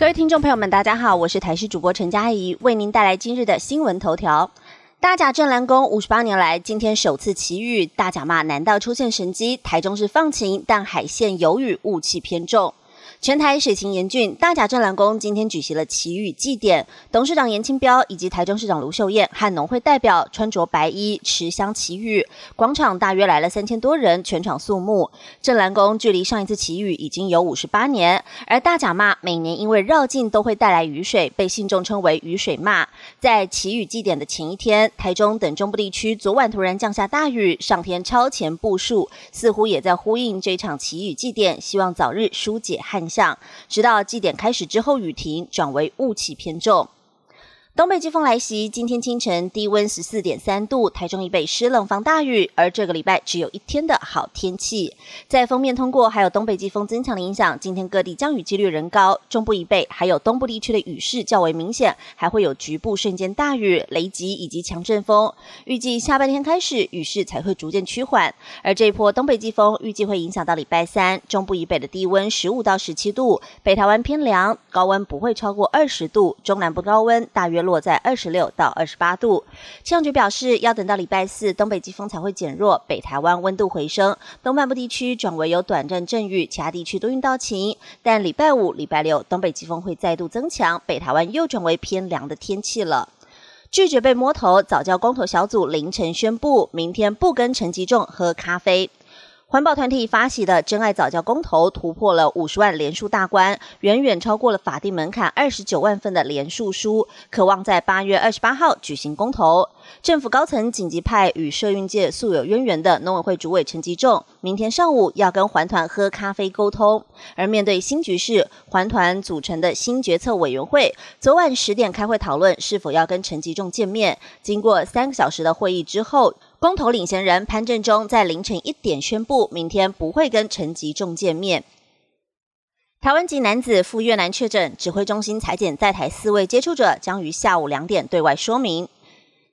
各位听众朋友们，大家好，我是台视主播陈佳怡，为您带来今日的新闻头条。大甲镇澜宫五十八年来，今天首次奇遇，大甲骂难道出现神机？台中市放晴，但海线有雨，雾气偏重。全台水情严峻，大甲镇澜宫今天举行了祈雨祭典，董事长严清标以及台中市长卢秀燕和农会代表穿着白衣持香祈雨，广场大约来了三千多人，全场肃穆。镇澜宫距离上一次祈雨已经有五十八年，而大甲骂每年因为绕境都会带来雨水，被信众称为雨水骂。在祈雨祭典的前一天，台中等中部地区昨晚突然降下大雨，上天超前部署，似乎也在呼应这场祈雨祭典，希望早日疏解旱。象，直到祭典开始之后，雨停，转为雾气偏重。东北季风来袭，今天清晨低温十四点三度，台中已被湿冷防大雨，而这个礼拜只有一天的好天气。在封面通过，还有东北季风增强的影响，今天各地降雨几率仍高，中部以北还有东部地区的雨势较为明显，还会有局部瞬间大雨、雷击以及强阵风。预计下半天开始雨势才会逐渐趋缓，而这一波东北季风预计会影响到礼拜三，中部以北的低温十五到十七度，北台湾偏凉，高温不会超过二十度，中南部高温大约。落在二十六到二十八度，气象局表示，要等到礼拜四东北季风才会减弱，北台湾温度回升，东半部地区转为有短暂阵雨，其他地区多云到晴。但礼拜五、礼拜六东北季风会再度增强，北台湾又转为偏凉的天气了。拒绝被摸头，早教公投小组凌晨宣布，明天不跟陈吉仲喝咖啡。环保团体发起的真爱早教公投突破了五十万连署大关，远远超过了法定门槛二十九万份的连署书，渴望在八月二十八号举行公投。政府高层紧急派与社运界素有渊源的农委会主委陈吉仲，明天上午要跟环团喝咖啡沟通。而面对新局势，环团组成的新决策委员会昨晚十点开会讨论是否要跟陈吉仲见面。经过三个小时的会议之后。公投领衔人潘振中在凌晨一点宣布，明天不会跟陈吉仲见面。台湾籍男子赴越南确诊，指挥中心裁剪在台四位接触者，将于下午两点对外说明。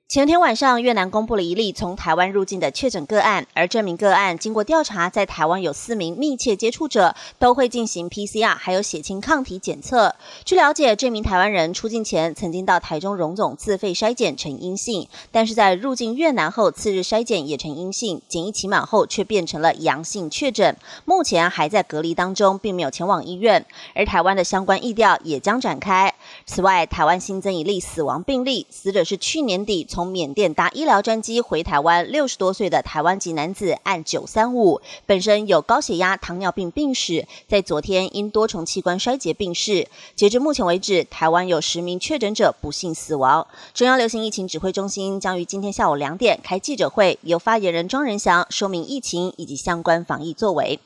前天晚上，越南公布了一例从台湾入境的确诊个案，而这名个案经过调查，在台湾有四名密切接触者，都会进行 PCR 还有血清抗体检测。据了解，这名台湾人出境前曾经到台中荣总自费筛检呈阴性，但是在入境越南后，次日筛检也呈阴性，检疫期满后却变成了阳性确诊，目前还在隔离当中，并没有前往医院。而台湾的相关疫调也将展开。此外，台湾新增一例死亡病例，死者是去年底从从缅甸搭医疗专机回台湾六十多岁的台湾籍男子，按九三五，本身有高血压、糖尿病病史，在昨天因多重器官衰竭病逝。截至目前为止，台湾有十名确诊者不幸死亡。中央流行疫情指挥中心将于今天下午两点开记者会，由发言人庄仁祥说明疫情以及相关防疫作为。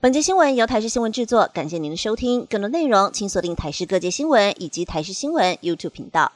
本节新闻由台视新闻制作，感谢您的收听。更多内容请锁定台视各界新闻以及台视新闻 YouTube 频道。